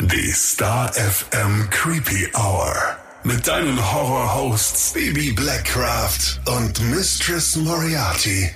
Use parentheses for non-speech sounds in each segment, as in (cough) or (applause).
Die Star FM Creepy Hour. Mit deinen Horror-Hosts Baby Blackcraft und Mistress Moriarty.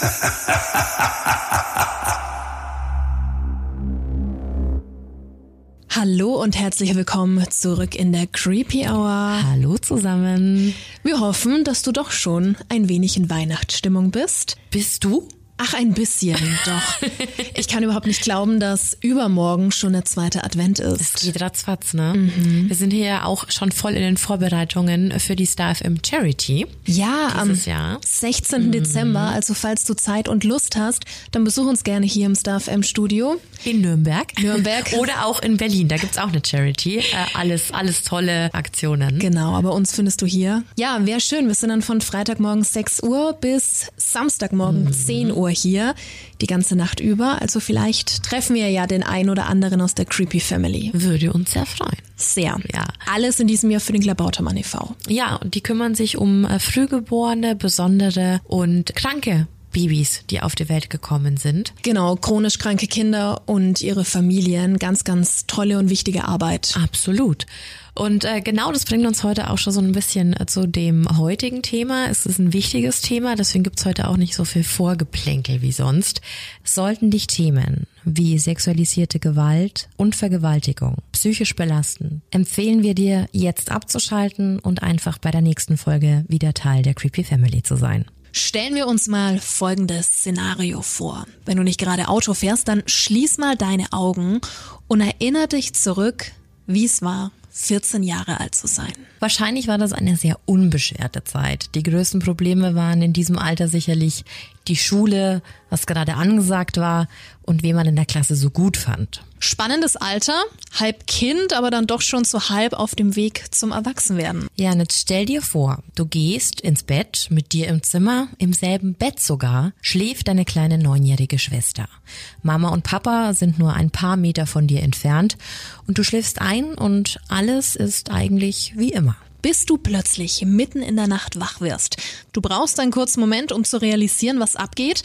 (laughs) Hallo und herzlich willkommen zurück in der Creepy Hour. Hallo zusammen. Wir hoffen, dass du doch schon ein wenig in Weihnachtsstimmung bist. Bist du? Ach, ein bisschen, (laughs) doch. Ich kann überhaupt nicht glauben, dass übermorgen schon der zweite Advent ist. Es geht ratzfatz, ne? Mhm. Wir sind hier ja auch schon voll in den Vorbereitungen für die Star FM Charity. Ja, am Jahr. 16. Mhm. Dezember. Also falls du Zeit und Lust hast, dann besuch uns gerne hier im Star FM Studio. In Nürnberg. Nürnberg. (laughs) Oder auch in Berlin. Da gibt's auch eine Charity. Äh, alles, alles tolle Aktionen. Genau, aber uns findest du hier. Ja, wäre schön. Wir sind dann von Freitagmorgen 6 Uhr bis Samstagmorgen mhm. 10 Uhr hier die ganze Nacht über. Also vielleicht treffen wir ja den einen oder anderen aus der Creepy Family. Würde uns sehr freuen. Sehr. Ja. Alles in diesem Jahr für den Klabautermann e.V. Ja, und die kümmern sich um äh, Frühgeborene, besondere und kranke Babys, die auf die Welt gekommen sind. Genau, chronisch kranke Kinder und ihre Familien. Ganz, ganz tolle und wichtige Arbeit. Absolut. Und äh, genau das bringt uns heute auch schon so ein bisschen äh, zu dem heutigen Thema. Es ist ein wichtiges Thema, deswegen gibt's heute auch nicht so viel Vorgeplänkel wie sonst. Sollten dich Themen wie sexualisierte Gewalt und Vergewaltigung psychisch belasten, empfehlen wir dir, jetzt abzuschalten und einfach bei der nächsten Folge wieder Teil der Creepy Family zu sein. Stellen wir uns mal folgendes Szenario vor. Wenn du nicht gerade Auto fährst, dann schließ mal deine Augen und erinnere dich zurück, wie es war, 14 Jahre alt zu sein. Wahrscheinlich war das eine sehr unbeschwerte Zeit. Die größten Probleme waren in diesem Alter sicherlich die Schule, was gerade angesagt war und wen man in der Klasse so gut fand. Spannendes Alter, halb Kind, aber dann doch schon so halb auf dem Weg zum Erwachsenwerden. Ja, und jetzt stell dir vor, du gehst ins Bett mit dir im Zimmer, im selben Bett sogar, schläft deine kleine neunjährige Schwester. Mama und Papa sind nur ein paar Meter von dir entfernt und du schläfst ein und alles ist eigentlich wie immer bis du plötzlich mitten in der Nacht wach wirst. Du brauchst einen kurzen Moment, um zu realisieren, was abgeht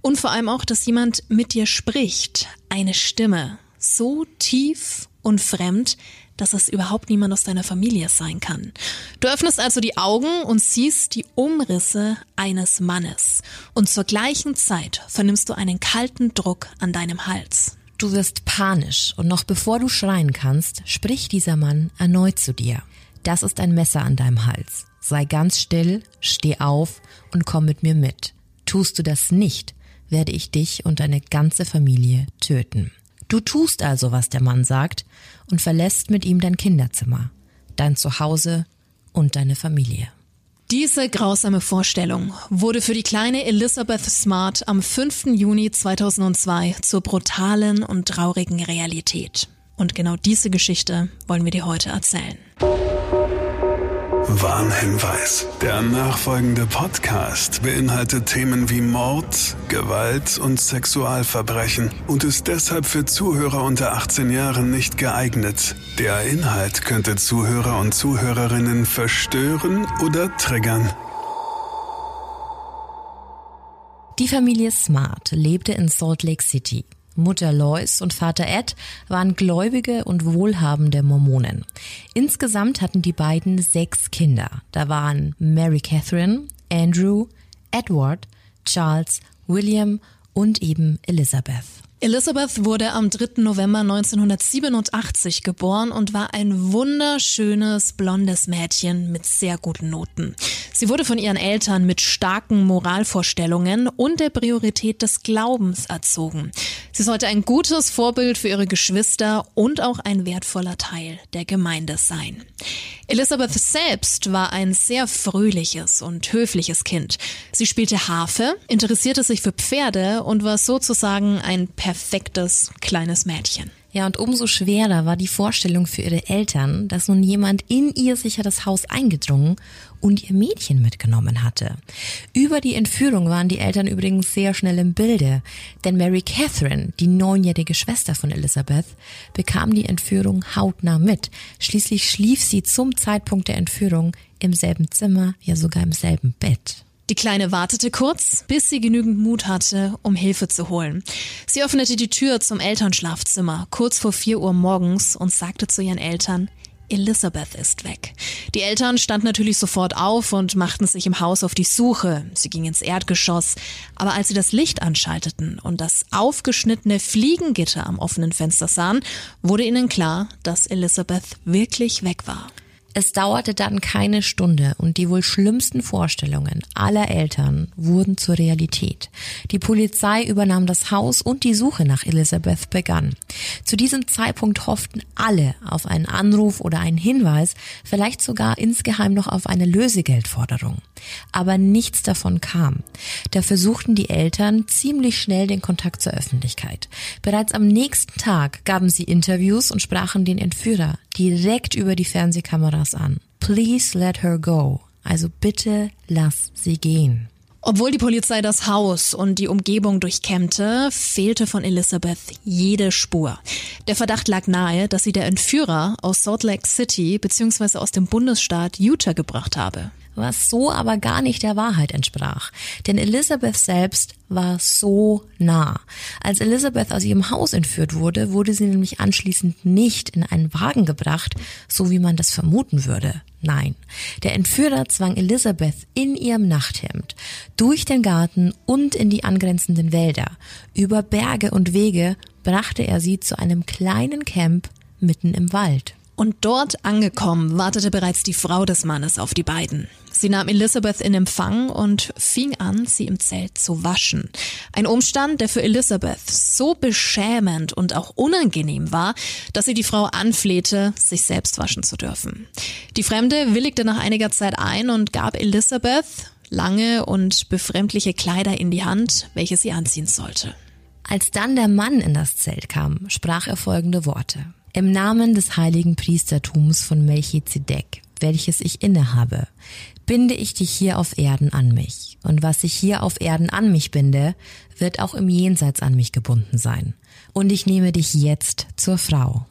und vor allem auch, dass jemand mit dir spricht. Eine Stimme. So tief und fremd, dass es überhaupt niemand aus deiner Familie sein kann. Du öffnest also die Augen und siehst die Umrisse eines Mannes. Und zur gleichen Zeit vernimmst du einen kalten Druck an deinem Hals. Du wirst panisch und noch bevor du schreien kannst, spricht dieser Mann erneut zu dir. Das ist ein Messer an deinem Hals. Sei ganz still, steh auf und komm mit mir mit. Tust du das nicht, werde ich dich und deine ganze Familie töten. Du tust also, was der Mann sagt, und verlässt mit ihm dein Kinderzimmer, dein Zuhause und deine Familie. Diese grausame Vorstellung wurde für die kleine Elizabeth Smart am 5. Juni 2002 zur brutalen und traurigen Realität. Und genau diese Geschichte wollen wir dir heute erzählen. Warnhinweis. Der nachfolgende Podcast beinhaltet Themen wie Mord, Gewalt und Sexualverbrechen und ist deshalb für Zuhörer unter 18 Jahren nicht geeignet. Der Inhalt könnte Zuhörer und Zuhörerinnen verstören oder triggern. Die Familie Smart lebte in Salt Lake City. Mutter Lois und Vater Ed waren gläubige und wohlhabende Mormonen. Insgesamt hatten die beiden sechs Kinder. Da waren Mary Catherine, Andrew, Edward, Charles, William und eben Elizabeth. Elizabeth wurde am 3. November 1987 geboren und war ein wunderschönes blondes Mädchen mit sehr guten Noten. Sie wurde von ihren Eltern mit starken Moralvorstellungen und der Priorität des Glaubens erzogen. Sie sollte ein gutes Vorbild für ihre Geschwister und auch ein wertvoller Teil der Gemeinde sein. Elizabeth selbst war ein sehr fröhliches und höfliches Kind. Sie spielte Harfe, interessierte sich für Pferde und war sozusagen ein perfektes kleines Mädchen. Ja, und umso schwerer war die Vorstellung für ihre Eltern, dass nun jemand in ihr sicheres Haus eingedrungen und ihr Mädchen mitgenommen hatte. Über die Entführung waren die Eltern übrigens sehr schnell im Bilde, denn Mary Catherine, die neunjährige Schwester von Elizabeth, bekam die Entführung hautnah mit. Schließlich schlief sie zum Zeitpunkt der Entführung im selben Zimmer, ja sogar im selben Bett. Die Kleine wartete kurz, bis sie genügend Mut hatte, um Hilfe zu holen. Sie öffnete die Tür zum Elternschlafzimmer kurz vor vier Uhr morgens und sagte zu ihren Eltern, Elizabeth ist weg. Die Eltern standen natürlich sofort auf und machten sich im Haus auf die Suche. Sie gingen ins Erdgeschoss. Aber als sie das Licht anschalteten und das aufgeschnittene Fliegengitter am offenen Fenster sahen, wurde ihnen klar, dass Elizabeth wirklich weg war. Es dauerte dann keine Stunde und die wohl schlimmsten Vorstellungen aller Eltern wurden zur Realität. Die Polizei übernahm das Haus und die Suche nach Elizabeth begann. Zu diesem Zeitpunkt hofften alle auf einen Anruf oder einen Hinweis, vielleicht sogar insgeheim noch auf eine Lösegeldforderung. Aber nichts davon kam. Da versuchten die Eltern ziemlich schnell den Kontakt zur Öffentlichkeit. Bereits am nächsten Tag gaben sie Interviews und sprachen den Entführer direkt über die Fernsehkameras an. Please let her go. Also bitte lass sie gehen. Obwohl die Polizei das Haus und die Umgebung durchkämmte, fehlte von Elizabeth jede Spur. Der Verdacht lag nahe, dass sie der Entführer aus Salt Lake City bzw. aus dem Bundesstaat Utah gebracht habe was so aber gar nicht der Wahrheit entsprach. Denn Elizabeth selbst war so nah. Als Elizabeth aus ihrem Haus entführt wurde, wurde sie nämlich anschließend nicht in einen Wagen gebracht, so wie man das vermuten würde. Nein, der Entführer zwang Elizabeth in ihrem Nachthemd durch den Garten und in die angrenzenden Wälder. Über Berge und Wege brachte er sie zu einem kleinen Camp mitten im Wald. Und dort angekommen wartete bereits die Frau des Mannes auf die beiden. Sie nahm Elizabeth in Empfang und fing an, sie im Zelt zu waschen. Ein Umstand, der für Elizabeth so beschämend und auch unangenehm war, dass sie die Frau anflehte, sich selbst waschen zu dürfen. Die Fremde willigte nach einiger Zeit ein und gab Elizabeth lange und befremdliche Kleider in die Hand, welche sie anziehen sollte. Als dann der Mann in das Zelt kam, sprach er folgende Worte. Im Namen des heiligen Priestertums von Melchizedek, welches ich innehabe, binde ich dich hier auf Erden an mich. Und was ich hier auf Erden an mich binde, wird auch im Jenseits an mich gebunden sein. Und ich nehme dich jetzt zur Frau.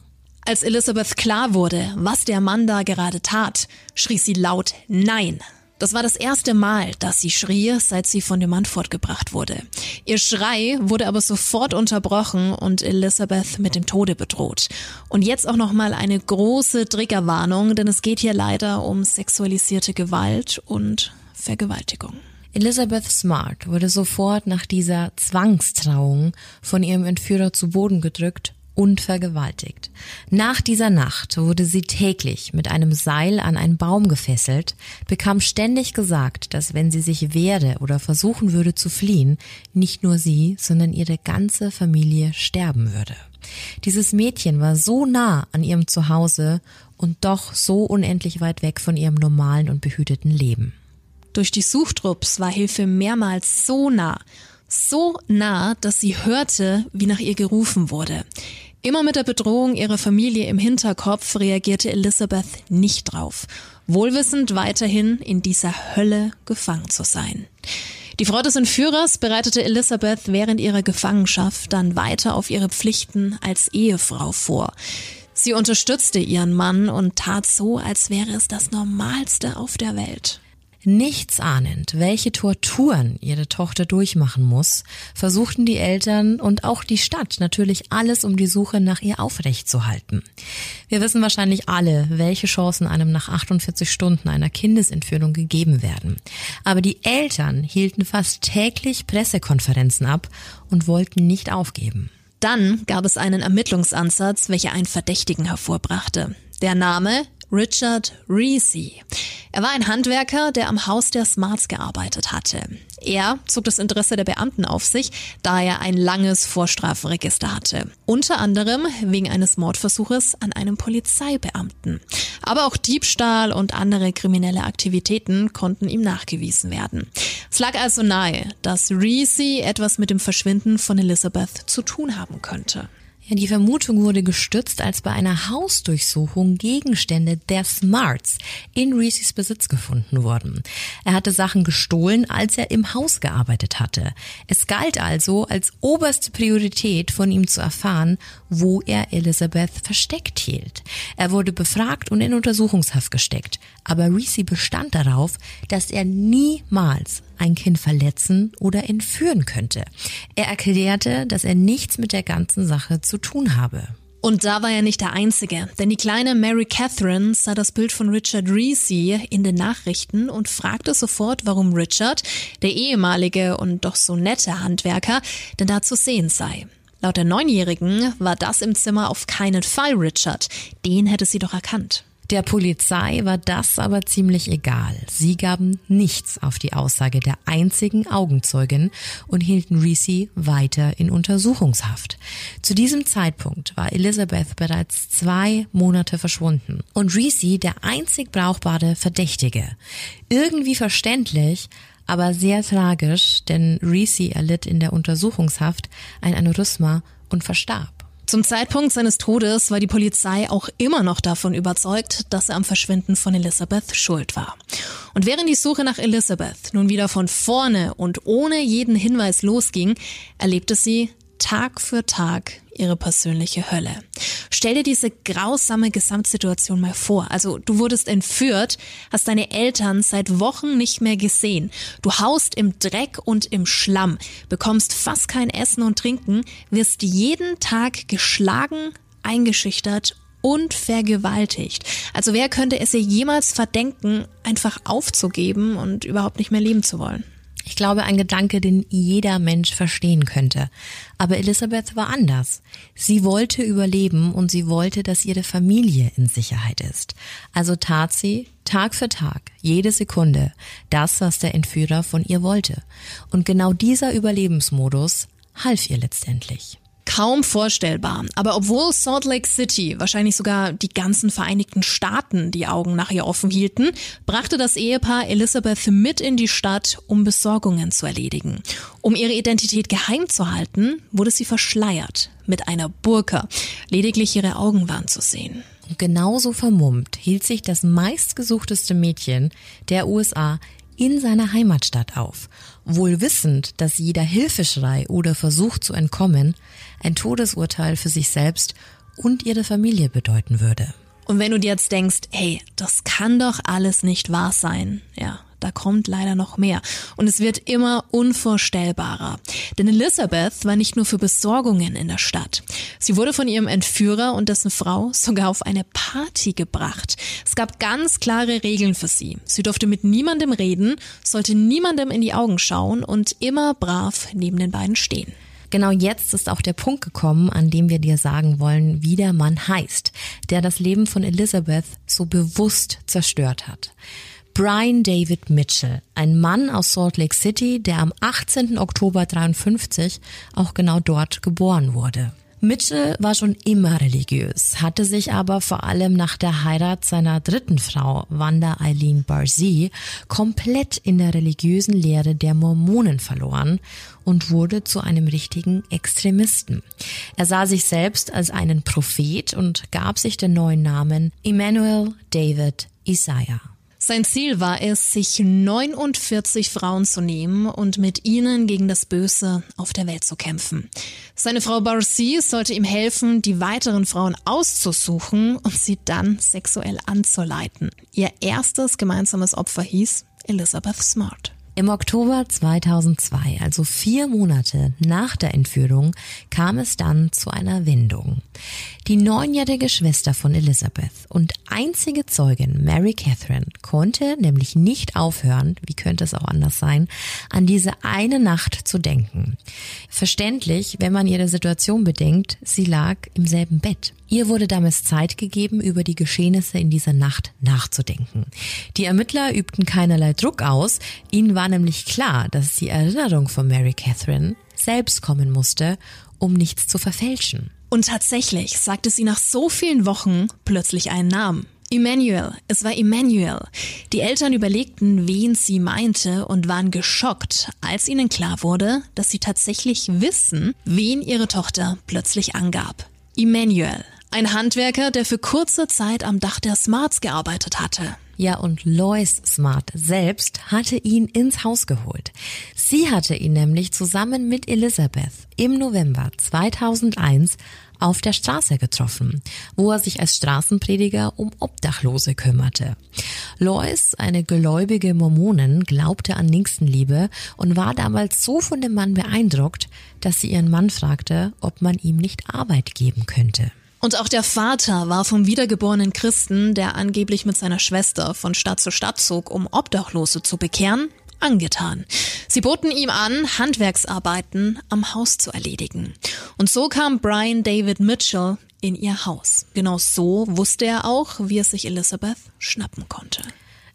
Als Elizabeth klar wurde, was der Mann da gerade tat, schrie sie laut Nein. Das war das erste Mal, dass sie schrie, seit sie von dem Mann fortgebracht wurde. Ihr Schrei wurde aber sofort unterbrochen und Elizabeth mit dem Tode bedroht. Und jetzt auch nochmal eine große Triggerwarnung, denn es geht hier leider um sexualisierte Gewalt und Vergewaltigung. Elizabeth Smart wurde sofort nach dieser Zwangstrauung von ihrem Entführer zu Boden gedrückt und vergewaltigt. Nach dieser Nacht wurde sie täglich mit einem Seil an einen Baum gefesselt, bekam ständig gesagt, dass wenn sie sich wehre oder versuchen würde zu fliehen, nicht nur sie, sondern ihre ganze Familie sterben würde. Dieses Mädchen war so nah an ihrem Zuhause und doch so unendlich weit weg von ihrem normalen und behüteten Leben. Durch die Suchtrupps war Hilfe mehrmals so nah so nah, dass sie hörte, wie nach ihr gerufen wurde. Immer mit der Bedrohung ihrer Familie im Hinterkopf reagierte Elizabeth nicht drauf, wohlwissend weiterhin in dieser Hölle gefangen zu sein. Die Frau des Entführers bereitete Elizabeth während ihrer Gefangenschaft dann weiter auf ihre Pflichten als Ehefrau vor. Sie unterstützte ihren Mann und tat so, als wäre es das Normalste auf der Welt. Nichts ahnend, welche Torturen ihre Tochter durchmachen muss, versuchten die Eltern und auch die Stadt natürlich alles, um die Suche nach ihr aufrechtzuhalten. Wir wissen wahrscheinlich alle, welche Chancen einem nach 48 Stunden einer Kindesentführung gegeben werden. Aber die Eltern hielten fast täglich Pressekonferenzen ab und wollten nicht aufgeben. Dann gab es einen Ermittlungsansatz, welcher einen Verdächtigen hervorbrachte. Der Name Richard Reese. Er war ein Handwerker, der am Haus der Smarts gearbeitet hatte. Er zog das Interesse der Beamten auf sich, da er ein langes Vorstrafenregister hatte. Unter anderem wegen eines Mordversuches an einem Polizeibeamten. Aber auch Diebstahl und andere kriminelle Aktivitäten konnten ihm nachgewiesen werden. Es lag also nahe, dass Reese etwas mit dem Verschwinden von Elizabeth zu tun haben könnte. Ja, die Vermutung wurde gestützt, als bei einer Hausdurchsuchung Gegenstände der Smarts in Reese's Besitz gefunden wurden. Er hatte Sachen gestohlen, als er im Haus gearbeitet hatte. Es galt also als oberste Priorität von ihm zu erfahren, wo er Elizabeth versteckt hielt. Er wurde befragt und in Untersuchungshaft gesteckt. Aber Reese bestand darauf, dass er niemals ein Kind verletzen oder entführen könnte. Er erklärte, dass er nichts mit der ganzen Sache zu tun habe. Und da war er nicht der Einzige, denn die kleine Mary Catherine sah das Bild von Richard Reese in den Nachrichten und fragte sofort, warum Richard, der ehemalige und doch so nette Handwerker, denn da zu sehen sei. Laut der Neunjährigen war das im Zimmer auf keinen Fall Richard. Den hätte sie doch erkannt. Der Polizei war das aber ziemlich egal. Sie gaben nichts auf die Aussage der einzigen Augenzeugin und hielten Reese weiter in Untersuchungshaft. Zu diesem Zeitpunkt war Elizabeth bereits zwei Monate verschwunden und Reese der einzig brauchbare Verdächtige. Irgendwie verständlich, aber sehr tragisch, denn Reese erlitt in der Untersuchungshaft ein Aneurysma und verstarb. Zum Zeitpunkt seines Todes war die Polizei auch immer noch davon überzeugt, dass er am Verschwinden von Elizabeth schuld war. Und während die Suche nach Elizabeth nun wieder von vorne und ohne jeden Hinweis losging, erlebte sie Tag für Tag ihre persönliche Hölle. Stell dir diese grausame Gesamtsituation mal vor. Also du wurdest entführt, hast deine Eltern seit Wochen nicht mehr gesehen. Du haust im Dreck und im Schlamm, bekommst fast kein Essen und Trinken, wirst jeden Tag geschlagen, eingeschüchtert und vergewaltigt. Also wer könnte es ihr jemals verdenken, einfach aufzugeben und überhaupt nicht mehr leben zu wollen? Ich glaube, ein Gedanke, den jeder Mensch verstehen könnte. Aber Elisabeth war anders. Sie wollte überleben und sie wollte, dass ihre Familie in Sicherheit ist. Also tat sie Tag für Tag, jede Sekunde, das, was der Entführer von ihr wollte. Und genau dieser Überlebensmodus half ihr letztendlich. Kaum vorstellbar. Aber obwohl Salt Lake City, wahrscheinlich sogar die ganzen Vereinigten Staaten die Augen nach ihr offen hielten, brachte das Ehepaar Elizabeth mit in die Stadt, um Besorgungen zu erledigen. Um ihre Identität geheim zu halten, wurde sie verschleiert mit einer Burka. Lediglich ihre Augen waren zu sehen. genauso vermummt hielt sich das meistgesuchteste Mädchen der USA in seiner Heimatstadt auf, wohl wissend, dass jeder Hilfeschrei oder Versuch zu entkommen ein Todesurteil für sich selbst und ihre Familie bedeuten würde. Und wenn du dir jetzt denkst, hey, das kann doch alles nicht wahr sein, ja, da kommt leider noch mehr. Und es wird immer unvorstellbarer. Denn Elizabeth war nicht nur für Besorgungen in der Stadt. Sie wurde von ihrem Entführer und dessen Frau sogar auf eine Party gebracht. Es gab ganz klare Regeln für sie. Sie durfte mit niemandem reden, sollte niemandem in die Augen schauen und immer brav neben den beiden stehen. Genau jetzt ist auch der Punkt gekommen, an dem wir dir sagen wollen, wie der Mann heißt, der das Leben von Elizabeth so bewusst zerstört hat. Brian David Mitchell, ein Mann aus Salt Lake City, der am 18. Oktober 53 auch genau dort geboren wurde. Mitchell war schon immer religiös, hatte sich aber vor allem nach der Heirat seiner dritten Frau, Wanda Eileen Barzee, komplett in der religiösen Lehre der Mormonen verloren und wurde zu einem richtigen Extremisten. Er sah sich selbst als einen Prophet und gab sich den neuen Namen Emmanuel David Isaiah. Sein Ziel war es, sich 49 Frauen zu nehmen und mit ihnen gegen das Böse auf der Welt zu kämpfen. Seine Frau Barcy sollte ihm helfen, die weiteren Frauen auszusuchen und sie dann sexuell anzuleiten. Ihr erstes gemeinsames Opfer hieß Elizabeth Smart. Im Oktober 2002, also vier Monate nach der Entführung, kam es dann zu einer Wendung. Die neunjährige Schwester von Elizabeth und einzige Zeugin Mary Catherine konnte nämlich nicht aufhören, wie könnte es auch anders sein, an diese eine Nacht zu denken. Verständlich, wenn man ihre Situation bedenkt, sie lag im selben Bett. Ihr wurde damals Zeit gegeben, über die Geschehnisse in dieser Nacht nachzudenken. Die Ermittler übten keinerlei Druck aus, ihnen war nämlich klar, dass die Erinnerung von Mary Catherine selbst kommen musste, um nichts zu verfälschen. Und tatsächlich sagte sie nach so vielen Wochen plötzlich einen Namen. Emmanuel, es war Emmanuel. Die Eltern überlegten, wen sie meinte und waren geschockt, als ihnen klar wurde, dass sie tatsächlich wissen, wen ihre Tochter plötzlich angab. Emmanuel, ein Handwerker, der für kurze Zeit am Dach der Smarts gearbeitet hatte. Ja, und Lois Smart selbst hatte ihn ins Haus geholt. Sie hatte ihn nämlich zusammen mit Elizabeth im November 2001 auf der Straße getroffen, wo er sich als Straßenprediger um Obdachlose kümmerte. Lois, eine gläubige Mormonin, glaubte an Nächstenliebe und war damals so von dem Mann beeindruckt, dass sie ihren Mann fragte, ob man ihm nicht Arbeit geben könnte. Und auch der Vater war vom wiedergeborenen Christen, der angeblich mit seiner Schwester von Stadt zu Stadt zog, um Obdachlose zu bekehren, angetan. Sie boten ihm an, Handwerksarbeiten am Haus zu erledigen. Und so kam Brian David Mitchell in ihr Haus. Genau so wusste er auch, wie es sich Elizabeth schnappen konnte.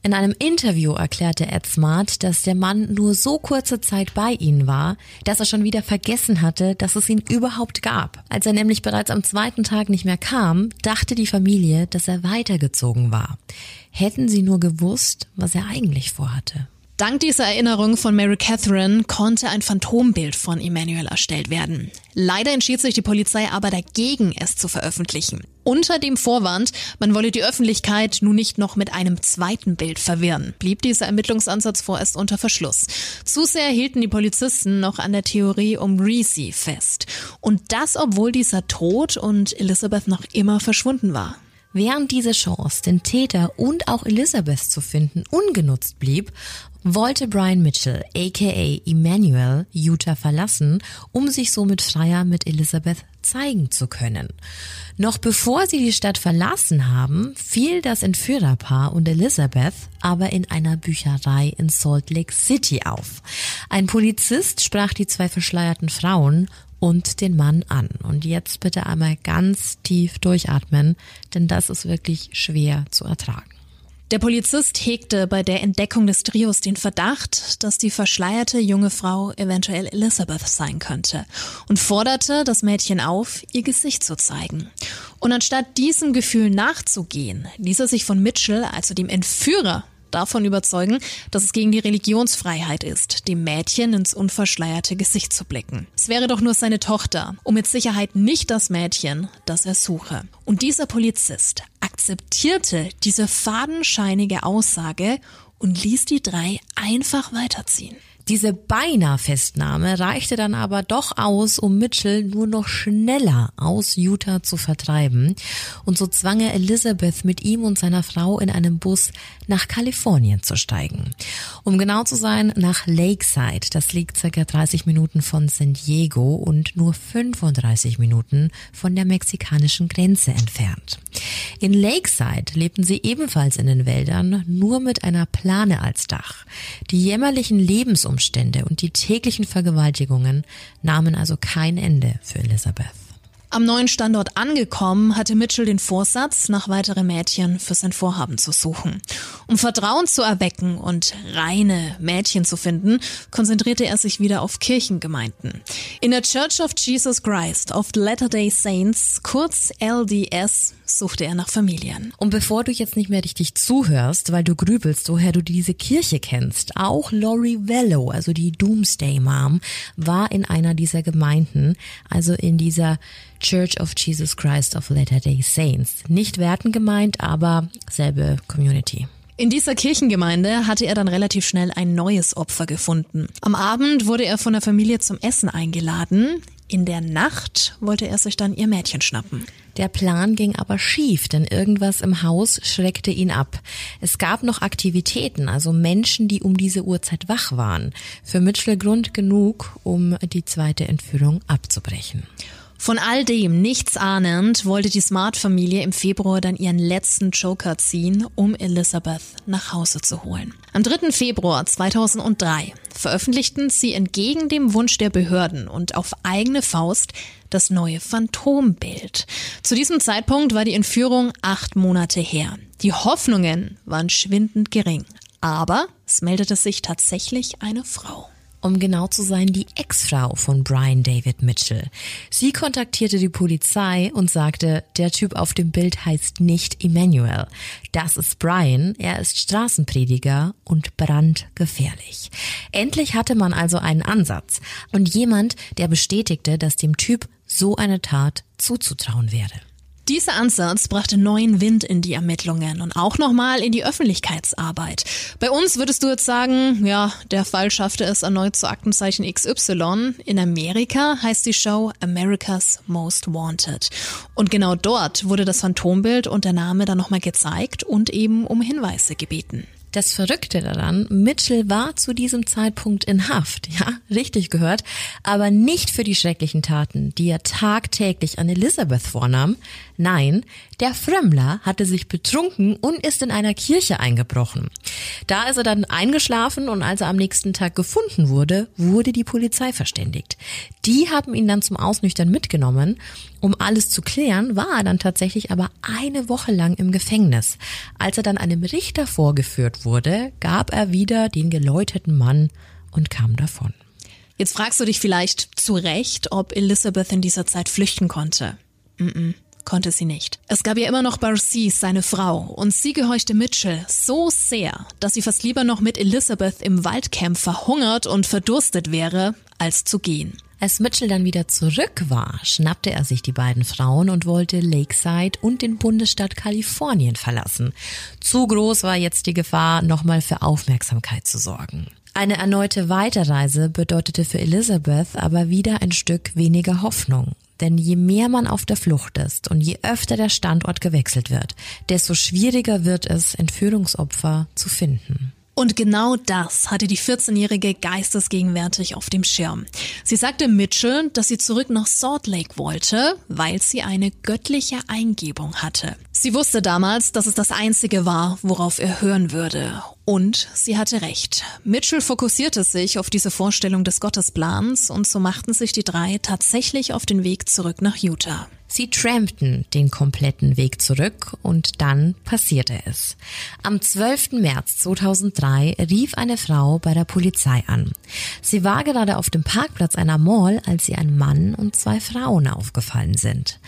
In einem Interview erklärte Ed Smart, dass der Mann nur so kurze Zeit bei ihnen war, dass er schon wieder vergessen hatte, dass es ihn überhaupt gab. Als er nämlich bereits am zweiten Tag nicht mehr kam, dachte die Familie, dass er weitergezogen war. Hätten sie nur gewusst, was er eigentlich vorhatte. Dank dieser Erinnerung von Mary Catherine konnte ein Phantombild von Emmanuel erstellt werden. Leider entschied sich die Polizei aber dagegen, es zu veröffentlichen. Unter dem Vorwand, man wolle die Öffentlichkeit nun nicht noch mit einem zweiten Bild verwirren, blieb dieser Ermittlungsansatz vorerst unter Verschluss. Zu sehr hielten die Polizisten noch an der Theorie um Reese fest. Und das, obwohl dieser tot und Elizabeth noch immer verschwunden war. Während diese Chance, den Täter und auch Elizabeth zu finden, ungenutzt blieb, wollte Brian Mitchell, aka Emmanuel, Utah verlassen, um sich somit freier mit Elizabeth zeigen zu können. Noch bevor sie die Stadt verlassen haben, fiel das Entführerpaar und Elizabeth aber in einer Bücherei in Salt Lake City auf. Ein Polizist sprach die zwei verschleierten Frauen und den Mann an. Und jetzt bitte einmal ganz tief durchatmen, denn das ist wirklich schwer zu ertragen. Der Polizist hegte bei der Entdeckung des Trios den Verdacht, dass die verschleierte junge Frau eventuell Elizabeth sein könnte und forderte das Mädchen auf, ihr Gesicht zu zeigen. Und anstatt diesem Gefühl nachzugehen, ließ er sich von Mitchell, also dem Entführer davon überzeugen, dass es gegen die Religionsfreiheit ist, dem Mädchen ins unverschleierte Gesicht zu blicken. Es wäre doch nur seine Tochter und mit Sicherheit nicht das Mädchen, das er suche. Und dieser Polizist akzeptierte diese fadenscheinige Aussage und ließ die drei einfach weiterziehen. Diese Beinahe-Festnahme reichte dann aber doch aus, um Mitchell nur noch schneller aus Utah zu vertreiben. Und so zwang er Elizabeth mit ihm und seiner Frau in einem Bus nach Kalifornien zu steigen. Um genau zu sein, nach Lakeside. Das liegt circa 30 Minuten von San Diego und nur 35 Minuten von der mexikanischen Grenze entfernt. In Lakeside lebten sie ebenfalls in den Wäldern, nur mit einer Plane als Dach. Die jämmerlichen Lebensumstände Lebensumstände und die täglichen Vergewaltigungen nahmen also kein Ende für Elizabeth. Am neuen Standort angekommen, hatte Mitchell den Vorsatz, nach weitere Mädchen für sein Vorhaben zu suchen. Um Vertrauen zu erwecken und reine Mädchen zu finden, konzentrierte er sich wieder auf Kirchengemeinden. In der Church of Jesus Christ of Latter-day Saints, kurz LDS, suchte er nach Familien. Und bevor du jetzt nicht mehr richtig zuhörst, weil du grübelst, woher du diese Kirche kennst, auch Lori Vello, also die Doomsday Mom, war in einer dieser Gemeinden, also in dieser Church of Jesus Christ of Latter-day Saints. Nicht Werten gemeint, aber selbe Community. In dieser Kirchengemeinde hatte er dann relativ schnell ein neues Opfer gefunden. Am Abend wurde er von der Familie zum Essen eingeladen. In der Nacht wollte er sich dann ihr Mädchen schnappen. Der Plan ging aber schief, denn irgendwas im Haus schreckte ihn ab. Es gab noch Aktivitäten, also Menschen, die um diese Uhrzeit wach waren. Für Mitchell Grund genug, um die zweite Entführung abzubrechen. Von all dem nichts ahnend wollte die Smart-Familie im Februar dann ihren letzten Joker ziehen, um Elizabeth nach Hause zu holen. Am 3. Februar 2003 veröffentlichten sie entgegen dem Wunsch der Behörden und auf eigene Faust das neue Phantombild. Zu diesem Zeitpunkt war die Entführung acht Monate her. Die Hoffnungen waren schwindend gering. Aber es meldete sich tatsächlich eine Frau um genau zu sein, die Ex-Frau von Brian David Mitchell. Sie kontaktierte die Polizei und sagte, der Typ auf dem Bild heißt nicht Emmanuel. Das ist Brian, er ist Straßenprediger und brandgefährlich. Endlich hatte man also einen Ansatz und jemand, der bestätigte, dass dem Typ so eine Tat zuzutrauen wäre. Dieser Ansatz brachte neuen Wind in die Ermittlungen und auch nochmal in die Öffentlichkeitsarbeit. Bei uns würdest du jetzt sagen, ja, der Fall schaffte es erneut zu Aktenzeichen XY. In Amerika heißt die Show America's Most Wanted. Und genau dort wurde das Phantombild und der Name dann nochmal gezeigt und eben um Hinweise gebeten. Das Verrückte daran, Mitchell war zu diesem Zeitpunkt in Haft, ja, richtig gehört, aber nicht für die schrecklichen Taten, die er tagtäglich an Elizabeth vornahm. Nein, der Frömmler hatte sich betrunken und ist in einer Kirche eingebrochen. Da ist er dann eingeschlafen und als er am nächsten Tag gefunden wurde, wurde die Polizei verständigt. Die haben ihn dann zum Ausnüchtern mitgenommen. Um alles zu klären, war er dann tatsächlich aber eine Woche lang im Gefängnis. Als er dann einem Richter vorgeführt wurde, gab er wieder den geläuteten Mann und kam davon. Jetzt fragst du dich vielleicht zu Recht, ob Elizabeth in dieser Zeit flüchten konnte. Mm -mm konnte sie nicht. Es gab ja immer noch Barcis, seine Frau, und sie gehorchte Mitchell so sehr, dass sie fast lieber noch mit Elizabeth im Waldcamp verhungert und verdurstet wäre, als zu gehen. Als Mitchell dann wieder zurück war, schnappte er sich die beiden Frauen und wollte Lakeside und den Bundesstaat Kalifornien verlassen. Zu groß war jetzt die Gefahr, nochmal für Aufmerksamkeit zu sorgen. Eine erneute Weiterreise bedeutete für Elizabeth aber wieder ein Stück weniger Hoffnung. Denn je mehr man auf der Flucht ist und je öfter der Standort gewechselt wird, desto schwieriger wird es, Entführungsopfer zu finden. Und genau das hatte die 14-Jährige geistesgegenwärtig auf dem Schirm. Sie sagte Mitchell, dass sie zurück nach Salt Lake wollte, weil sie eine göttliche Eingebung hatte. Sie wusste damals, dass es das Einzige war, worauf er hören würde. Und sie hatte recht. Mitchell fokussierte sich auf diese Vorstellung des Gottesplans und so machten sich die drei tatsächlich auf den Weg zurück nach Utah. Sie trampten den kompletten Weg zurück und dann passierte es. Am 12. März 2003 rief eine Frau bei der Polizei an. Sie war gerade auf dem Parkplatz einer Mall, als ihr ein Mann und zwei Frauen aufgefallen sind.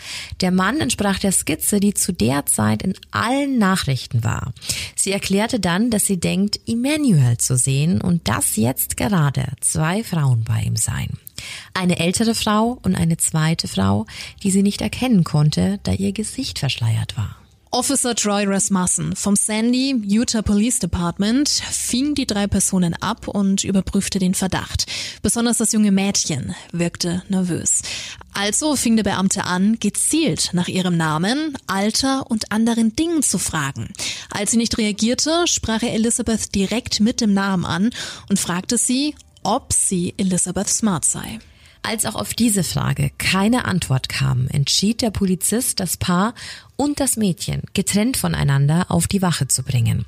Der Mann entsprach der Skizze, die zu der Zeit in allen Nachrichten war. Sie erklärte dann, dass sie denkt, Emmanuel zu sehen und dass jetzt gerade zwei Frauen bei ihm seien. Eine ältere Frau und eine zweite Frau, die sie nicht erkennen konnte, da ihr Gesicht verschleiert war. Officer Troy Rasmussen vom Sandy Utah Police Department fing die drei Personen ab und überprüfte den Verdacht. Besonders das junge Mädchen wirkte nervös. Also fing der Beamte an, gezielt nach ihrem Namen, Alter und anderen Dingen zu fragen. Als sie nicht reagierte, sprach er Elizabeth direkt mit dem Namen an und fragte sie, ob sie Elizabeth Smart sei. Als auch auf diese Frage keine Antwort kam, entschied der Polizist, das Paar und das Mädchen getrennt voneinander auf die Wache zu bringen.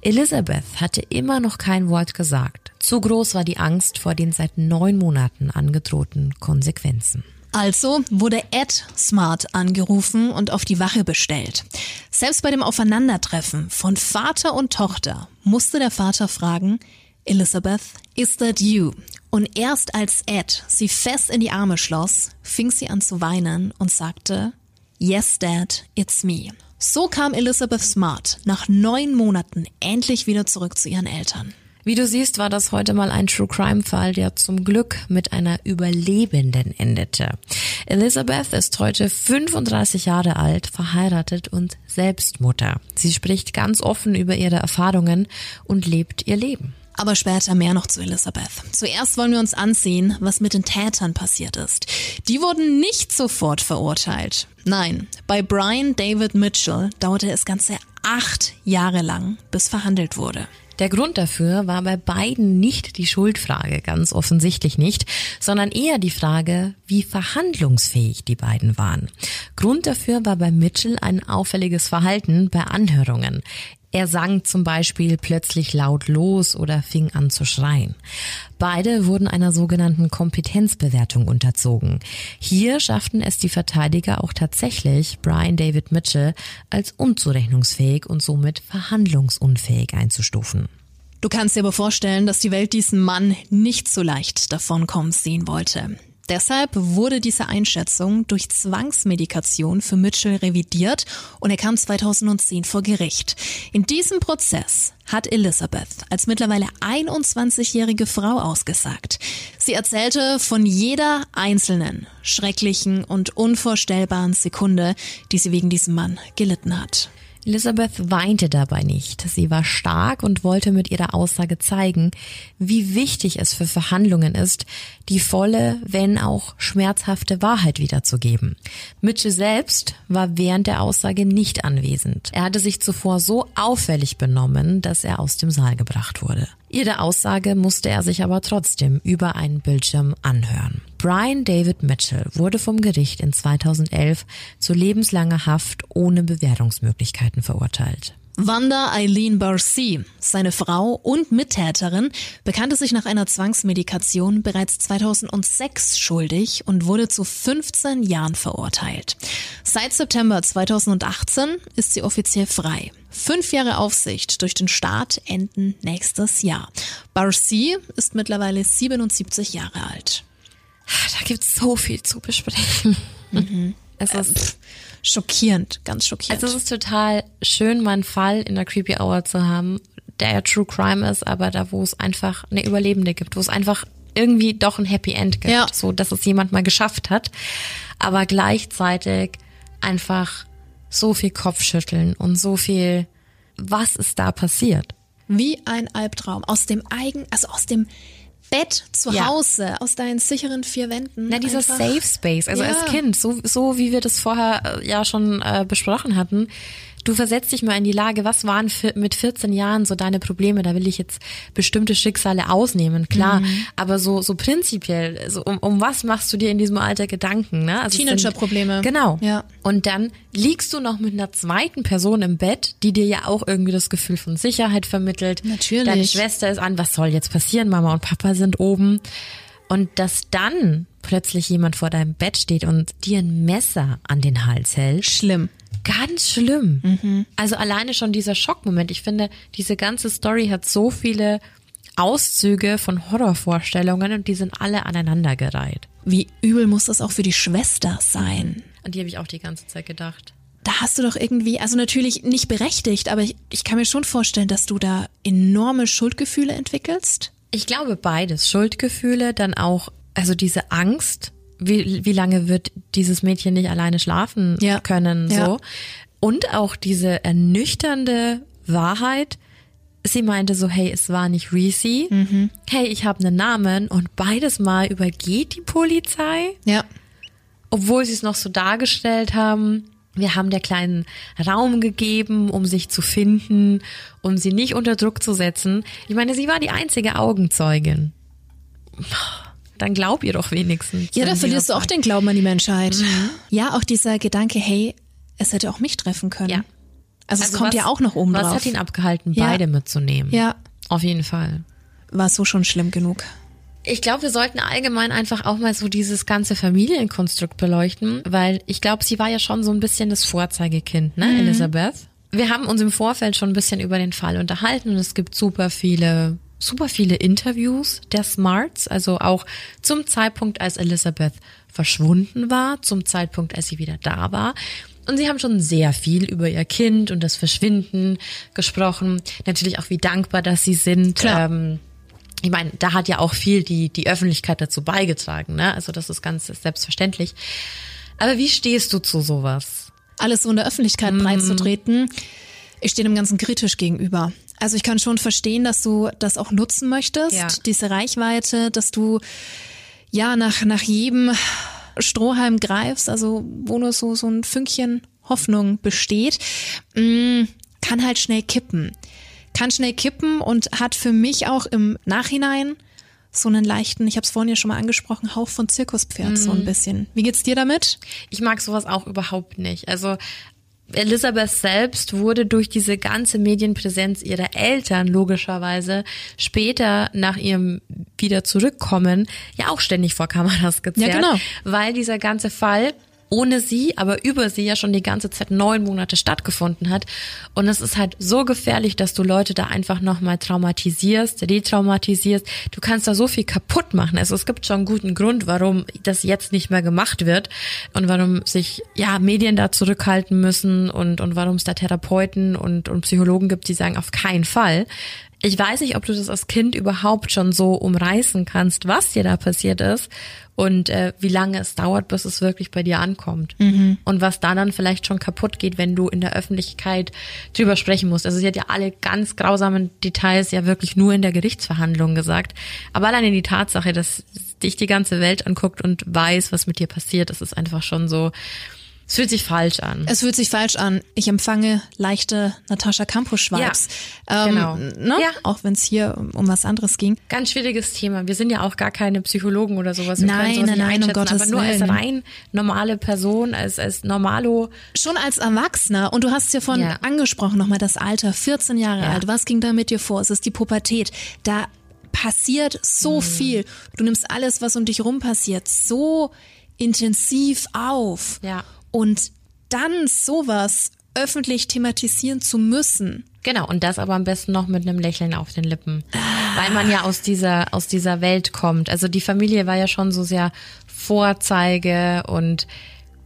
Elizabeth hatte immer noch kein Wort gesagt. Zu groß war die Angst vor den seit neun Monaten angedrohten Konsequenzen. Also wurde Ed Smart angerufen und auf die Wache bestellt. Selbst bei dem Aufeinandertreffen von Vater und Tochter musste der Vater fragen, Elizabeth, is that you? Und erst als Ed sie fest in die Arme schloss, fing sie an zu weinen und sagte, Yes, Dad, it's me. So kam Elizabeth Smart nach neun Monaten endlich wieder zurück zu ihren Eltern. Wie du siehst, war das heute mal ein True Crime Fall, der zum Glück mit einer Überlebenden endete. Elizabeth ist heute 35 Jahre alt, verheiratet und selbst Mutter. Sie spricht ganz offen über ihre Erfahrungen und lebt ihr Leben. Aber später mehr noch zu Elizabeth. Zuerst wollen wir uns ansehen, was mit den Tätern passiert ist. Die wurden nicht sofort verurteilt. Nein, bei Brian David Mitchell dauerte es ganze acht Jahre lang, bis verhandelt wurde. Der Grund dafür war bei beiden nicht die Schuldfrage, ganz offensichtlich nicht, sondern eher die Frage, wie verhandlungsfähig die beiden waren. Grund dafür war bei Mitchell ein auffälliges Verhalten bei Anhörungen. Er sang zum Beispiel plötzlich laut los oder fing an zu schreien. Beide wurden einer sogenannten Kompetenzbewertung unterzogen. Hier schafften es die Verteidiger auch tatsächlich, Brian David Mitchell als unzurechnungsfähig und somit verhandlungsunfähig einzustufen. Du kannst dir aber vorstellen, dass die Welt diesen Mann nicht so leicht davonkommen sehen wollte. Deshalb wurde diese Einschätzung durch Zwangsmedikation für Mitchell revidiert und er kam 2010 vor Gericht. In diesem Prozess hat Elizabeth als mittlerweile 21-jährige Frau ausgesagt. Sie erzählte von jeder einzelnen schrecklichen und unvorstellbaren Sekunde, die sie wegen diesem Mann gelitten hat. Elizabeth weinte dabei nicht. Sie war stark und wollte mit ihrer Aussage zeigen, wie wichtig es für Verhandlungen ist, die volle, wenn auch schmerzhafte Wahrheit wiederzugeben. Mitchell selbst war während der Aussage nicht anwesend. Er hatte sich zuvor so auffällig benommen, dass er aus dem Saal gebracht wurde. Ihre Aussage musste er sich aber trotzdem über einen Bildschirm anhören. Brian David Mitchell wurde vom Gericht in 2011 zu lebenslanger Haft ohne Bewährungsmöglichkeiten verurteilt. Wanda Eileen Barcy, seine Frau und Mittäterin, bekannte sich nach einer Zwangsmedikation bereits 2006 schuldig und wurde zu 15 Jahren verurteilt. Seit September 2018 ist sie offiziell frei. Fünf Jahre Aufsicht durch den Staat enden nächstes Jahr. Barcy ist mittlerweile 77 Jahre alt. Da gibt's so viel zu besprechen. Mhm. (laughs) Es ist äh, schockierend, ganz schockierend. Also es ist total schön, mal einen Fall in der Creepy Hour zu haben, der ja True Crime ist, aber da, wo es einfach eine Überlebende gibt, wo es einfach irgendwie doch ein Happy End gibt, ja. so dass es jemand mal geschafft hat, aber gleichzeitig einfach so viel Kopfschütteln und so viel, was ist da passiert? Wie ein Albtraum aus dem eigen, also aus dem Bett zu ja. Hause, aus deinen sicheren vier Wänden. Na, dieser einfach. Safe Space, also ja. als Kind, so, so wie wir das vorher äh, ja schon äh, besprochen hatten, du versetzt dich mal in die Lage, was waren mit 14 Jahren so deine Probleme? Da will ich jetzt bestimmte Schicksale ausnehmen, klar. Mhm. Aber so, so prinzipiell, so um, um was machst du dir in diesem Alter Gedanken? Ne? Also Teenager-Probleme. Genau. Ja. Und dann liegst du noch mit einer zweiten Person im Bett, die dir ja auch irgendwie das Gefühl von Sicherheit vermittelt. Natürlich. Deine Schwester ist an, was soll jetzt passieren? Mama und Papa sind oben. Und dass dann plötzlich jemand vor deinem Bett steht und dir ein Messer an den Hals hält. Schlimm. Ganz schlimm. Mhm. Also alleine schon dieser Schockmoment. Ich finde, diese ganze Story hat so viele Auszüge von Horrorvorstellungen und die sind alle aneinandergereiht. Wie übel muss das auch für die Schwester sein? Und die habe ich auch die ganze Zeit gedacht. Da hast du doch irgendwie, also natürlich nicht berechtigt, aber ich, ich kann mir schon vorstellen, dass du da enorme Schuldgefühle entwickelst. Ich glaube beides. Schuldgefühle, dann auch, also diese Angst, wie, wie lange wird dieses Mädchen nicht alleine schlafen ja. können, so. Ja. Und auch diese ernüchternde Wahrheit, sie meinte so, hey, es war nicht Reese, mhm. hey, ich habe einen Namen und beides mal übergeht die Polizei. Ja. Obwohl sie es noch so dargestellt haben, wir haben der kleinen Raum gegeben, um sich zu finden, um sie nicht unter Druck zu setzen. Ich meine, sie war die einzige Augenzeugin dann glaub ihr doch wenigstens. Ja, da verlierst du auch den Glauben an die Menschheit. Mhm. Ja, auch dieser Gedanke, hey, es hätte auch mich treffen können. Ja. Also, also es kommt was, ja auch noch oben was drauf. Was hat ihn abgehalten, ja. beide mitzunehmen? Ja. Auf jeden Fall. War so schon schlimm genug. Ich glaube, wir sollten allgemein einfach auch mal so dieses ganze Familienkonstrukt beleuchten, weil ich glaube, sie war ja schon so ein bisschen das Vorzeigekind, ne, mhm. Elisabeth? Wir haben uns im Vorfeld schon ein bisschen über den Fall unterhalten und es gibt super viele super viele Interviews der Smarts, also auch zum Zeitpunkt, als Elizabeth verschwunden war, zum Zeitpunkt, als sie wieder da war. Und sie haben schon sehr viel über ihr Kind und das Verschwinden gesprochen. Natürlich auch, wie dankbar, dass sie sind. Klar. Ähm, ich meine, da hat ja auch viel die, die Öffentlichkeit dazu beigetragen, ne? Also das ist ganz selbstverständlich. Aber wie stehst du zu sowas? Alles so in der Öffentlichkeit mm. breitzutreten. Ich stehe dem Ganzen kritisch gegenüber. Also ich kann schon verstehen, dass du das auch nutzen möchtest, ja. diese Reichweite, dass du ja nach, nach jedem Strohhalm greifst, also wo nur so, so ein Fünkchen Hoffnung besteht, mm, kann halt schnell kippen. Kann schnell kippen und hat für mich auch im Nachhinein so einen leichten, ich habe es vorhin ja schon mal angesprochen, Hauch von Zirkuspferd mhm. so ein mhm. bisschen. Wie geht's dir damit? Ich mag sowas auch überhaupt nicht. Also Elisabeth selbst wurde durch diese ganze Medienpräsenz ihrer Eltern logischerweise später nach ihrem wieder zurückkommen ja auch ständig vor Kameras gezerrt, ja, genau. weil dieser ganze Fall ohne sie, aber über sie ja schon die ganze Zeit neun Monate stattgefunden hat. Und es ist halt so gefährlich, dass du Leute da einfach nochmal traumatisierst, retraumatisierst. Du kannst da so viel kaputt machen. Also es gibt schon einen guten Grund, warum das jetzt nicht mehr gemacht wird und warum sich ja Medien da zurückhalten müssen und, und warum es da Therapeuten und, und Psychologen gibt, die sagen, auf keinen Fall. Ich weiß nicht, ob du das als Kind überhaupt schon so umreißen kannst, was dir da passiert ist und äh, wie lange es dauert, bis es wirklich bei dir ankommt. Mhm. Und was da dann vielleicht schon kaputt geht, wenn du in der Öffentlichkeit drüber sprechen musst. Also sie hat ja alle ganz grausamen Details ja wirklich nur in der Gerichtsverhandlung gesagt. Aber alleine die Tatsache, dass dich die ganze Welt anguckt und weiß, was mit dir passiert, das ist einfach schon so, es fühlt sich falsch an. Es fühlt sich falsch an. Ich empfange leichte Natascha Campus-Vibes. Ja, ähm, genau. Ne? Ja. Auch wenn es hier um was anderes ging. Ganz schwieriges Thema. Wir sind ja auch gar keine Psychologen oder sowas. Wir nein, sowas nein, nein, um Gottes aber nur Willen. als rein normale Person, als, als normalo. Schon als Erwachsener. Und du hast ja von ja. angesprochen, nochmal das Alter, 14 Jahre ja. alt. Was ging da mit dir vor? Es ist die Pubertät. Da passiert so mhm. viel. Du nimmst alles, was um dich rum passiert, so intensiv auf. Ja. Und dann sowas öffentlich thematisieren zu müssen. Genau, und das aber am besten noch mit einem Lächeln auf den Lippen. Weil man ja aus dieser, aus dieser Welt kommt. Also die Familie war ja schon so sehr Vorzeige und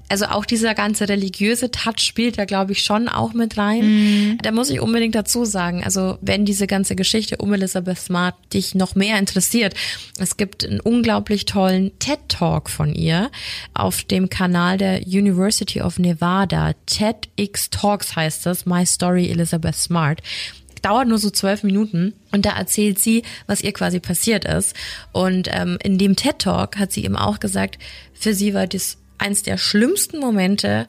also auch dieser ganze religiöse Touch spielt da, glaube ich, schon auch mit rein. Mhm. Da muss ich unbedingt dazu sagen, also wenn diese ganze Geschichte um Elizabeth Smart dich noch mehr interessiert, es gibt einen unglaublich tollen TED-Talk von ihr auf dem Kanal der University of Nevada. TEDx Talks heißt das, My Story Elizabeth Smart dauert nur so zwölf Minuten und da erzählt sie, was ihr quasi passiert ist. Und ähm, in dem TED Talk hat sie eben auch gesagt, für sie war das eins der schlimmsten Momente,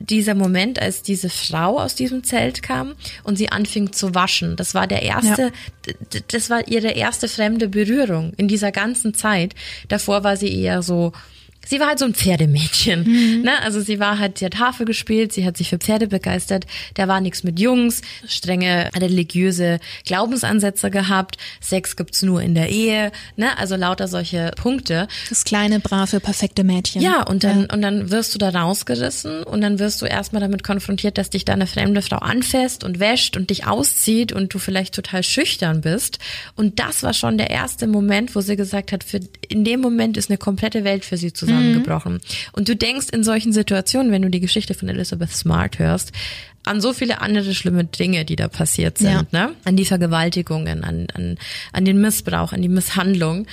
dieser Moment, als diese Frau aus diesem Zelt kam und sie anfing zu waschen. Das war der erste, ja. das war ihre erste fremde Berührung in dieser ganzen Zeit. Davor war sie eher so, sie war halt so ein Pferdemädchen. Mhm. Ne? Also sie war halt, sie hat Harfe gespielt, sie hat sich für Pferde begeistert. Da war nichts mit Jungs, strenge religiöse Glaubensansätze gehabt. Sex gibt's nur in der Ehe. Ne? Also lauter solche Punkte. Das kleine, brave, perfekte Mädchen. Ja, und dann, ja. und dann wirst du da rausgerissen und dann wirst du erstmal damit konfrontiert, dass dich da eine fremde Frau anfasst und wäscht und dich auszieht und du vielleicht total schüchtern bist. Und das war schon der erste Moment, wo sie gesagt hat, für, in dem Moment ist eine komplette Welt für sie zusammen zusammengebrochen. Mhm. Und du denkst in solchen Situationen, wenn du die Geschichte von Elizabeth Smart hörst, an so viele andere schlimme Dinge, die da passiert sind, ja. ne? An die Vergewaltigungen, an, an, an den Missbrauch, an die Misshandlung.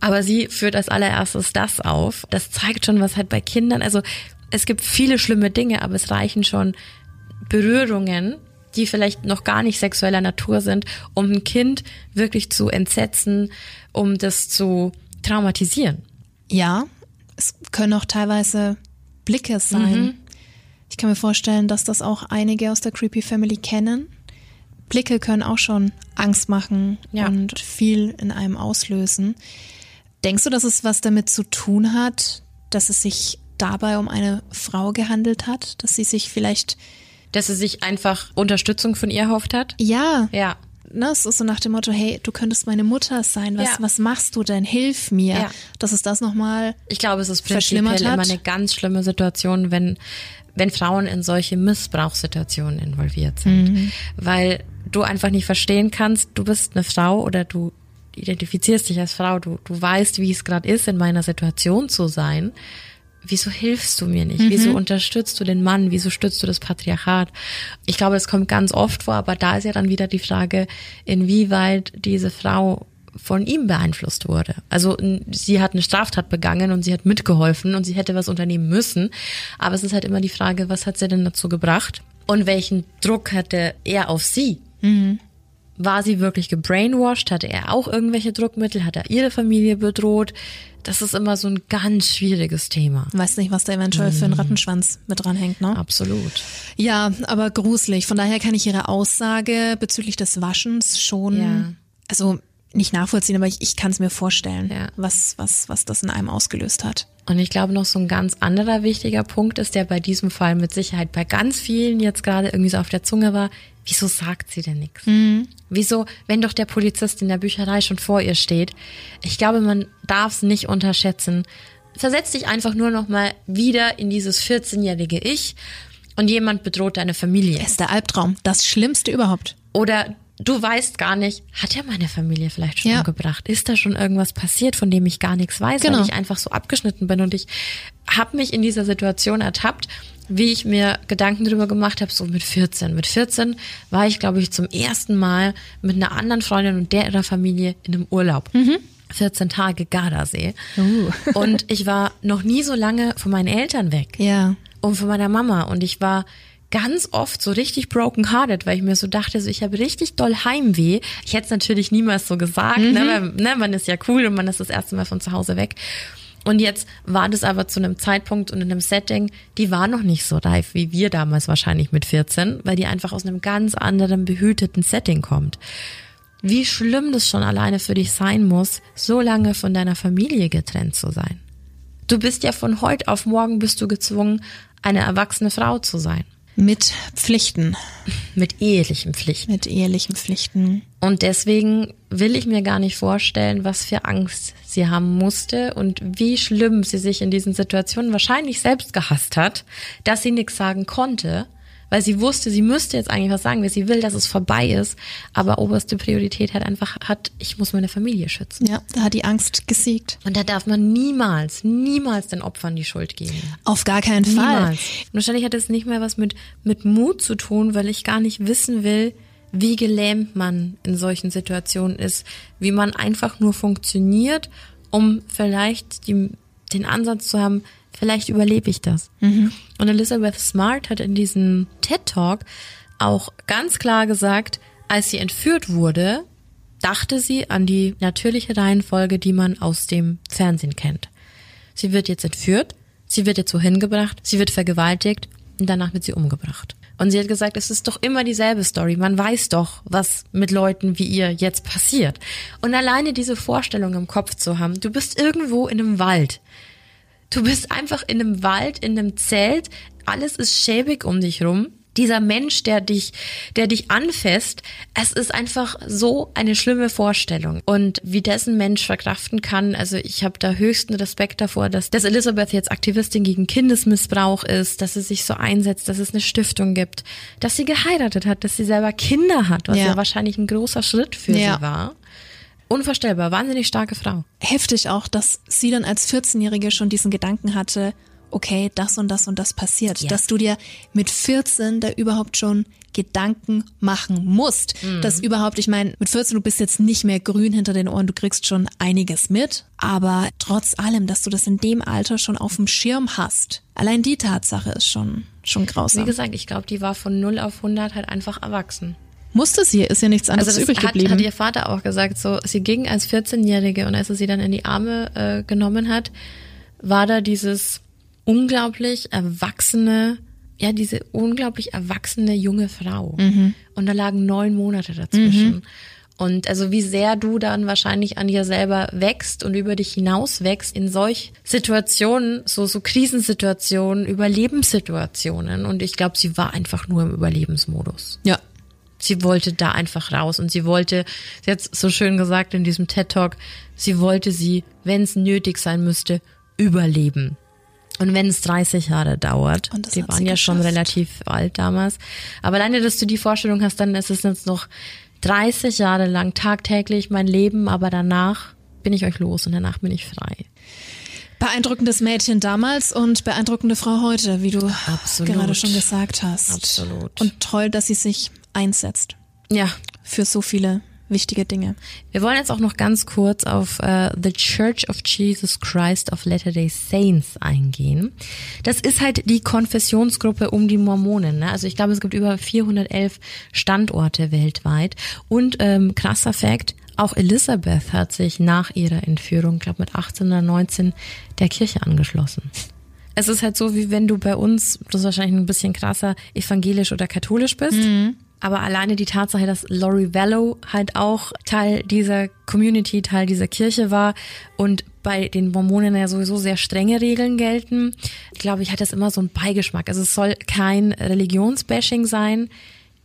Aber sie führt als allererstes das auf. Das zeigt schon, was halt bei Kindern, also es gibt viele schlimme Dinge, aber es reichen schon Berührungen, die vielleicht noch gar nicht sexueller Natur sind, um ein Kind wirklich zu entsetzen, um das zu traumatisieren. Ja, es können auch teilweise Blicke sein. Mhm. Ich kann mir vorstellen, dass das auch einige aus der Creepy Family kennen. Blicke können auch schon Angst machen ja. und viel in einem auslösen. Denkst du, dass es was damit zu tun hat, dass es sich dabei um eine Frau gehandelt hat, dass sie sich vielleicht dass sie sich einfach Unterstützung von ihr erhofft hat? Ja. Ja ne, es ist so nach dem Motto, hey, du könntest meine Mutter sein, was, ja. was machst du denn? Hilf mir. Ja. Dass es das nochmal Ich glaube, es ist prinzipiell immer eine ganz schlimme Situation, wenn, wenn Frauen in solche Missbrauchssituationen involviert sind. Mhm. Weil du einfach nicht verstehen kannst, du bist eine Frau oder du identifizierst dich als Frau, du, du weißt, wie es gerade ist, in meiner Situation zu sein wieso hilfst du mir nicht? Mhm. Wieso unterstützt du den Mann? Wieso stützt du das Patriarchat? Ich glaube, das kommt ganz oft vor, aber da ist ja dann wieder die Frage, inwieweit diese Frau von ihm beeinflusst wurde. Also sie hat eine Straftat begangen und sie hat mitgeholfen und sie hätte was unternehmen müssen. Aber es ist halt immer die Frage, was hat sie denn dazu gebracht? Und welchen Druck hatte er auf sie? Mhm. War sie wirklich gebrainwashed? Hatte er auch irgendwelche Druckmittel? Hat er ihre Familie bedroht? Das ist immer so ein ganz schwieriges Thema. Weiß nicht, was da eventuell für ein mhm. Rattenschwanz mit dranhängt, ne? Absolut. Ja, aber gruselig. Von daher kann ich Ihre Aussage bezüglich des Waschens schon, ja. also nicht nachvollziehen, aber ich, ich kann es mir vorstellen, ja. was, was, was das in einem ausgelöst hat. Und ich glaube, noch so ein ganz anderer wichtiger Punkt ist, der bei diesem Fall mit Sicherheit bei ganz vielen jetzt gerade irgendwie so auf der Zunge war, wieso sagt sie denn nichts? Mhm. Wieso, wenn doch der Polizist in der Bücherei schon vor ihr steht? Ich glaube, man darf es nicht unterschätzen, versetz dich einfach nur noch mal wieder in dieses 14-jährige Ich und jemand bedroht deine Familie. Das ist der Albtraum. Das Schlimmste überhaupt. Oder du weißt gar nicht, hat er meine Familie vielleicht schon Ja. umgebracht? Ist da schon irgendwas passiert, von dem ich gar nichts weiß, Genau. weil ich einfach so abgeschnitten bin? Und ich habe mich in dieser Situation ertappt, wie ich mir Gedanken darüber gemacht habe, so mit 14. Mit 14 war ich, glaube ich, zum ersten Mal mit einer anderen Freundin und der ihrer Familie in einem Urlaub. 14 Tage Gardasee. Uh. Und ich war noch nie so lange von meinen Eltern weg Ja. und von meiner Mama. Und ich war ganz oft so richtig broken hearted, weil ich mir so dachte, so ich habe richtig doll Heimweh. Ich hätte es natürlich niemals so gesagt, ne, weil, ne, man ist ja cool und man ist das erste Mal von zu Hause weg. Und jetzt war das aber zu einem Zeitpunkt und in einem Setting, die war noch nicht so reif wie wir damals wahrscheinlich mit 14, weil die einfach aus einem ganz anderen behüteten Setting kommt. Wie schlimm das schon alleine für dich sein muss, so lange von deiner Familie getrennt zu sein. Du bist ja von heute auf morgen bist du gezwungen, eine erwachsene Frau zu sein. Mit Pflichten. Mit ehelichen Pflichten. Mit ehelichen Pflichten. Und deswegen will ich mir gar nicht vorstellen, was für Angst sie haben musste und wie schlimm sie sich in diesen Situationen wahrscheinlich selbst gehasst hat, dass sie nichts sagen konnte, weil sie wusste, sie müsste jetzt eigentlich was sagen, weil sie will, dass es vorbei ist, aber oberste Priorität hat einfach hat, ich muss meine Familie schützen. Ja, da hat die Angst gesiegt. Und da darf man niemals, niemals den Opfern die Schuld geben. Auf gar keinen Fall. Niemals. Und wahrscheinlich hat es nicht mehr was mit, mit Mut zu tun, weil ich gar nicht wissen will, wie gelähmt man in solchen Situationen ist, wie man einfach nur funktioniert, um vielleicht die, den Ansatz zu haben, vielleicht überlebe ich das. Und Elizabeth Smart hat in diesem TED Talk auch ganz klar gesagt, als sie entführt wurde, dachte sie an die natürliche Reihenfolge, die man aus dem Fernsehen kennt. Sie wird jetzt entführt, sie wird jetzt wohin gebracht, sie wird vergewaltigt und danach wird sie umgebracht. Und sie hat gesagt, es ist doch immer dieselbe Story. Man weiß doch, was mit Leuten wie ihr jetzt passiert. Und alleine diese Vorstellung im Kopf zu haben, du bist irgendwo in einem Wald. Du bist einfach in einem Wald, in einem Zelt, alles ist schäbig um dich rum. Dieser Mensch, der dich, der dich anfasst, es ist einfach so eine schlimme Vorstellung. Und wie das ein Mensch verkraften kann, also ich habe da höchsten Respekt davor, dass, dass Elizabeth jetzt Aktivistin gegen Kindesmissbrauch ist, dass sie sich so einsetzt, dass es eine Stiftung gibt, dass sie geheiratet hat, dass sie selber Kinder hat, was Ja. ja, wahrscheinlich ein großer Schritt für Ja. sie war. Unvorstellbar, wahnsinnig starke Frau. Heftig auch, dass sie dann als 14-Jährige schon diesen Gedanken hatte, okay, das und das und das passiert. Ja. Dass du dir mit 14 da überhaupt schon Gedanken machen musst. Dass überhaupt, ich meine, mit 14, du bist jetzt nicht mehr grün hinter den Ohren, du kriegst schon einiges mit, aber trotz allem, dass du das in dem Alter schon auf dem Schirm hast. Allein die Tatsache ist schon, schon Wie grausam. gesagt, ich glaube, die war von 0 auf 100 halt einfach erwachsen. Musste sie, ist ja nichts anderes Also das übrig hat, geblieben. hat ihr Vater auch gesagt, so sie ging als 14-Jährige und als er sie dann in die Arme äh, genommen hat, war da dieses unglaublich erwachsene, ja diese unglaublich erwachsene junge Frau. Mhm. Und da lagen neun Monate dazwischen. Und also wie sehr du dann wahrscheinlich an dir selber wächst und über dich hinaus wächst in solch Situationen, so so Krisensituationen, Überlebenssituationen. Und ich glaube, sie war einfach nur im Überlebensmodus. ja. Sie wollte da einfach raus und sie wollte, sie hat so schön gesagt in diesem TED Talk, sie wollte sie, wenn es nötig sein müsste, überleben. Und wenn es 30 Jahre dauert, die waren ja schon geschafft. relativ alt damals, aber alleine, dass du die Vorstellung hast, dann ist es jetzt noch 30 Jahre lang tagtäglich mein Leben, aber danach bin ich euch los und danach bin ich frei. Beeindruckendes Mädchen damals und beeindruckende Frau heute, wie du Absolut. gerade schon gesagt hast. Absolut. Und toll, dass sie sich einsetzt Ja, für so viele wichtige Dinge. Wir wollen jetzt auch noch ganz kurz auf äh, The Church of Jesus Christ of Latter-day Saints eingehen. Das ist halt die Konfessionsgruppe um die Mormonen. Ne? Also ich glaube, es gibt über 411 Standorte weltweit. Und ähm, krasser Fact, auch Elisabeth hat sich nach ihrer Entführung, glaube mit 18 oder 19, der Kirche angeschlossen. Es ist halt so, wie wenn du bei uns, das ist wahrscheinlich ein bisschen krasser, evangelisch oder katholisch bist. Aber alleine die Tatsache, dass Lori Vallow halt auch Teil dieser Community, Teil dieser Kirche war und bei den Mormonen ja sowieso sehr strenge Regeln gelten, glaube ich, hat das immer so einen Beigeschmack. Also es soll kein Religionsbashing sein.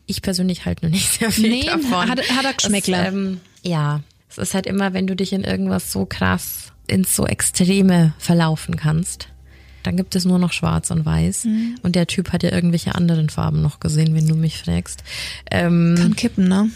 Ich persönlich halt nur nicht (laughs) sehr viel Nee, davon. hat- hat er Geschmäckle. Es, ähm, ja, es ist halt immer, wenn du dich in irgendwas so krass ins so Extreme verlaufen kannst. Dann gibt es nur noch Schwarz und Weiß. Mhm. Und der Typ hat ja irgendwelche anderen Farben noch gesehen, wenn du mich fragst. Ähm, Kann kippen, ne?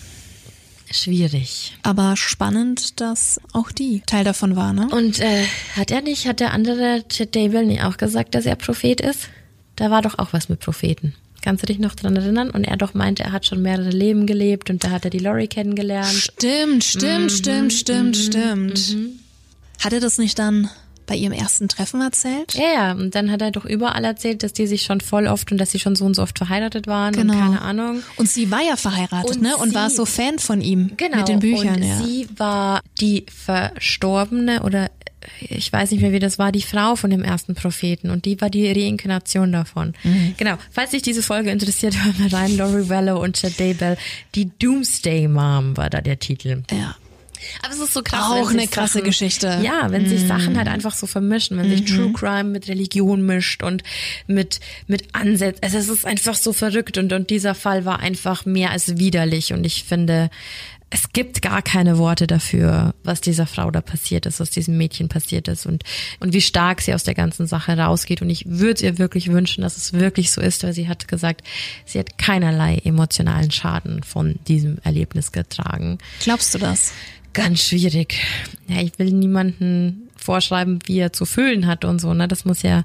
Schwierig. Aber spannend, dass auch die Teil davon war, ne? Und äh, hat er nicht, hat der andere Chad Dable nicht auch gesagt, dass er Prophet ist? Da war doch auch was mit Propheten. Kannst du dich noch dran erinnern? Und er doch meinte, er hat schon mehrere Leben gelebt und da hat er die Lori kennengelernt. Stimmt, stimmt, mhm, stimmt, stimmt, mhm, stimmt. Mhm. Hat er das nicht dann bei ihrem ersten Treffen erzählt? Ja, ja, und dann hat er doch überall erzählt, dass die sich schon voll oft und dass sie schon so und so oft verheiratet waren genau. und keine Ahnung. Und sie war ja verheiratet, und ne? Und sie, war so Fan von ihm genau, mit den Büchern, und ja. Sie war die verstorbene oder ich weiß nicht mehr, wie das war, die Frau von dem ersten Propheten und die war die Reinkarnation davon. Mhm. Genau. Falls dich diese Folge interessiert, (laughs) hör mal rein. Laurie Wello und Chad Daybell. Die Doomsday Mom war da der Titel. Ja. Aber es ist so krass. Auch eine krasse Sachen, Geschichte. Ja, wenn mm. sich Sachen halt einfach so vermischen, wenn mm sich mhm. True Crime mit Religion mischt und mit, mit Ansätzen. Also es ist einfach so verrückt und, und dieser Fall war einfach mehr als widerlich und ich finde, es gibt gar keine Worte dafür, was dieser Frau da passiert ist, was diesem Mädchen passiert ist und, und wie stark sie aus der ganzen Sache rausgeht. Und ich würde ihr wirklich wünschen, dass es wirklich so ist, weil sie hat gesagt, sie hat keinerlei emotionalen Schaden von diesem Erlebnis getragen. Glaubst du das? Ganz schwierig. Ja, ich will niemanden vorschreiben, wie er zu fühlen hat und so. Ne? Das muss ja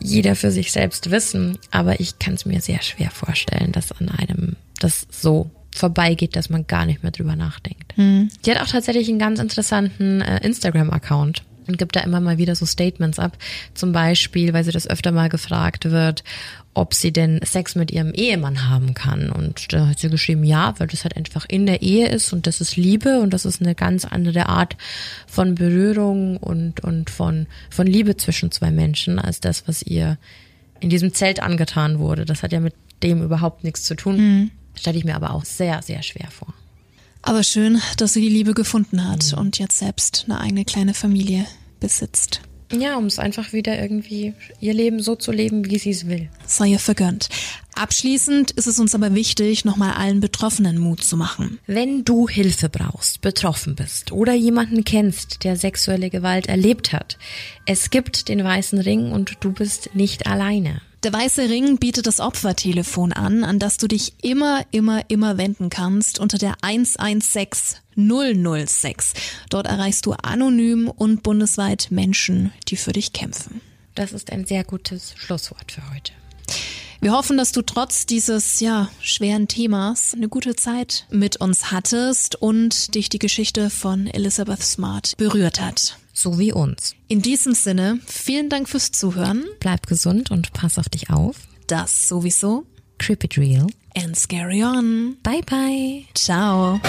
jeder für sich selbst wissen. Aber ich kann es mir sehr schwer vorstellen, dass an einem das so vorbeigeht, dass man gar nicht mehr drüber nachdenkt. Mhm. Die hat auch tatsächlich einen ganz interessanten äh, Instagram-Account und gibt da immer mal wieder so Statements ab. Zum Beispiel, weil sie das öfter mal gefragt wird, ob sie denn Sex mit ihrem Ehemann haben kann. Und da hat sie geschrieben, ja, weil das halt einfach in der Ehe ist und das ist Liebe und das ist eine ganz andere Art von Berührung und, und von, von Liebe zwischen zwei Menschen als das, was ihr in diesem Zelt angetan wurde. Das hat ja mit dem überhaupt nichts zu tun. Mhm. Stelle ich mir aber auch sehr, sehr schwer vor. Aber schön, dass sie die Liebe gefunden hat mhm. und jetzt selbst eine eigene kleine Familie besitzt. Ja, um es einfach wieder irgendwie ihr Leben so zu leben, wie sie es will. Sei ihr vergönnt. Abschließend ist es uns aber wichtig, nochmal allen Betroffenen Mut zu machen. Wenn du Hilfe brauchst, betroffen bist oder jemanden kennst, der sexuelle Gewalt erlebt hat, es gibt den weißen Ring und du bist nicht alleine. Der Weiße Ring bietet das Opfertelefon an, an das du dich immer, immer, immer wenden kannst unter der 116 006. Dort erreichst du anonym und bundesweit Menschen, die für dich kämpfen. Das ist ein sehr gutes Schlusswort für heute. Wir hoffen, dass du trotz dieses ja schweren Themas eine gute Zeit mit uns hattest und dich die Geschichte von Elizabeth Smart berührt hat so wie uns. In diesem Sinne, vielen Dank fürs Zuhören. Bleib gesund und pass auf dich auf. Das sowieso. Creep it real. And scary on. Bye bye. Ciao.